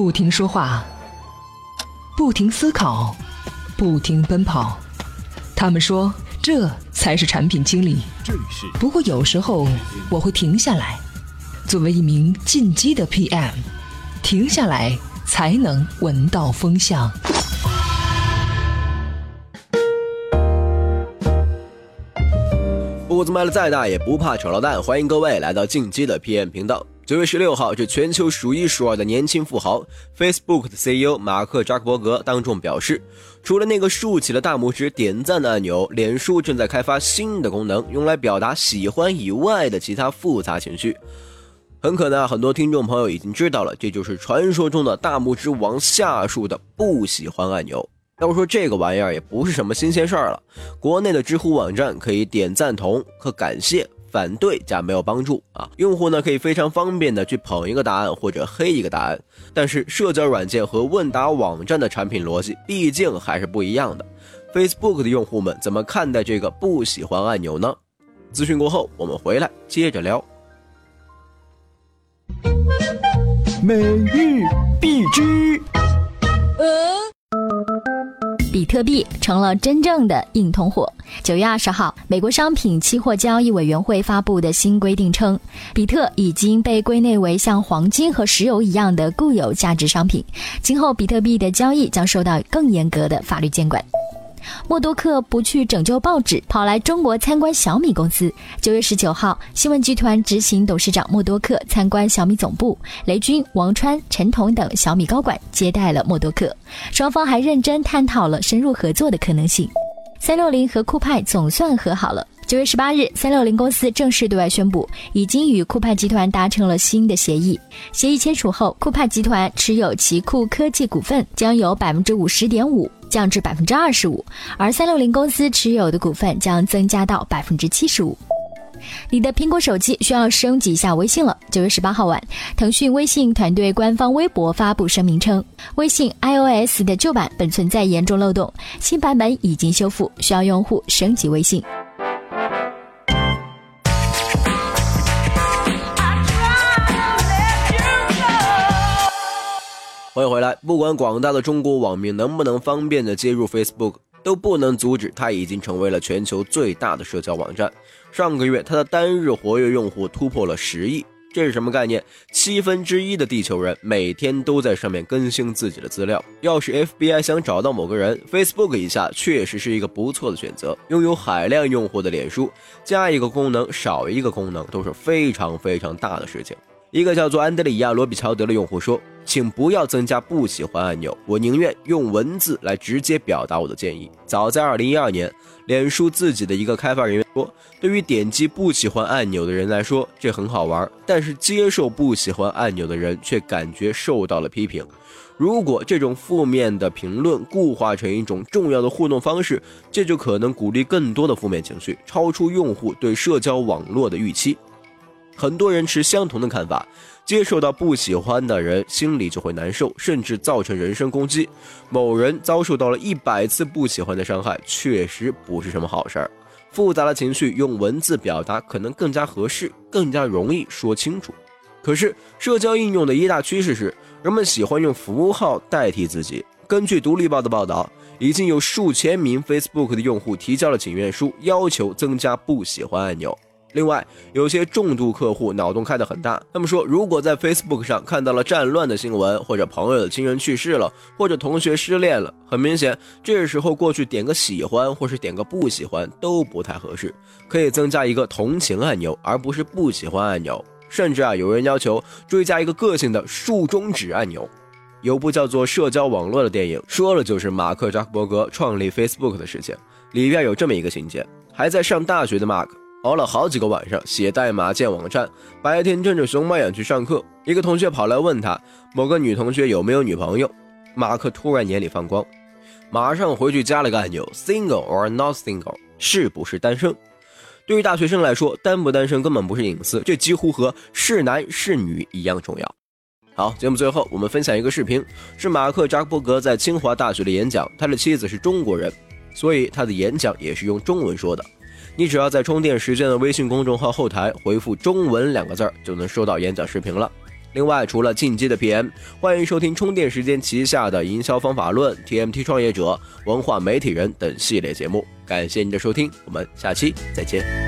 不停说话，不停思考，不停奔跑。他们说这才是产品经理。不过有时候我会停下来，作为一名进击的 PM，停下来才能闻到风向。步子迈的再大也不怕扯到蛋，欢迎各位来到进击的 PM 频道。九月十六号，这全球数一数二的年轻富豪 Facebook 的 CEO 马克扎克伯格当众表示，除了那个竖起了大拇指点赞的按钮，脸书正在开发新的功能，用来表达喜欢以外的其他复杂情绪。很可能啊，很多听众朋友已经知道了，这就是传说中的大拇指往下竖的不喜欢按钮。要说这个玩意儿也不是什么新鲜事儿了，国内的知乎网站可以点赞同和感谢。反对加没有帮助啊！用户呢可以非常方便的去捧一个答案或者黑一个答案，但是社交软件和问答网站的产品逻辑毕竟还是不一样的。Facebook 的用户们怎么看待这个不喜欢按钮呢？资讯过后，我们回来接着聊。每日必知。比特币成了真正的硬通货。九月二十号，美国商品期货交易委员会发布的新规定称，比特已经被归类为像黄金和石油一样的固有价值商品，今后比特币的交易将受到更严格的法律监管。默多克不去拯救报纸，跑来中国参观小米公司。九月十九号，新闻集团执行董事长默多克参观小米总部，雷军、王川、陈彤等小米高管接待了默多克，双方还认真探讨了深入合作的可能性。三六零和酷派总算和好了。九月十八日，三六零公司正式对外宣布，已经与酷派集团达成了新的协议。协议签署后，酷派集团持有奇酷科技股份将由百分之五十点五降至百分之二十五，而三六零公司持有的股份将增加到百分之七十五。你的苹果手机需要升级一下微信了。九月十八号晚，腾讯微信团队官方微博发布声明称，微信 iOS 的旧版本存在严重漏洞，新版本已经修复，需要用户升级微信。欢迎回来。不管广大的中国网民能不能方便的接入 Facebook，都不能阻止它已经成为了全球最大的社交网站。上个月，它的单日活跃用户突破了十亿，这是什么概念？七分之一的地球人每天都在上面更新自己的资料。要是 FBI 想找到某个人，Facebook 一下确实是一个不错的选择。拥有海量用户的脸书，加一个功能少一个功能都是非常非常大的事情。一个叫做安德里亚·罗比乔德的用户说：“请不要增加不喜欢按钮，我宁愿用文字来直接表达我的建议。”早在2012年，脸书自己的一个开发人员说：“对于点击不喜欢按钮的人来说，这很好玩；但是接受不喜欢按钮的人却感觉受到了批评。如果这种负面的评论固化成一种重要的互动方式，这就可能鼓励更多的负面情绪，超出用户对社交网络的预期。”很多人持相同的看法，接受到不喜欢的人心里就会难受，甚至造成人身攻击。某人遭受到了一百次不喜欢的伤害，确实不是什么好事儿。复杂的情绪用文字表达可能更加合适，更加容易说清楚。可是社交应用的一大趋势是，人们喜欢用符号代替自己。根据独立报的报道，已经有数千名 Facebook 的用户提交了请愿书，要求增加不喜欢按钮。另外，有些重度客户脑洞开得很大。他们说，如果在 Facebook 上看到了战乱的新闻，或者朋友的亲人去世了，或者同学失恋了，很明显，这时候过去点个喜欢，或是点个不喜欢都不太合适。可以增加一个同情按钮，而不是不喜欢按钮。甚至啊，有人要求追加一个个性的竖中指按钮。有部叫做《社交网络》的电影，说了就是马克扎克伯格创立 Facebook 的事情。里边有这么一个情节：还在上大学的马克。熬了好几个晚上写代码建网站，白天睁着熊猫眼去上课。一个同学跑来问他某个女同学有没有女朋友，马克突然眼里放光，马上回去加了个按钮：single or not single，是不是单身？对于大学生来说，单不单身根本不是隐私，这几乎和是男是女一样重要。好，节目最后我们分享一个视频，是马克扎克伯格在清华大学的演讲。他的妻子是中国人，所以他的演讲也是用中文说的。你只要在充电时间的微信公众号后台回复“中文”两个字儿，就能收到演讲视频了。另外，除了进击的 PM，欢迎收听充电时间旗下的营销方法论、TMT 创业者、文化媒体人等系列节目。感谢您的收听，我们下期再见。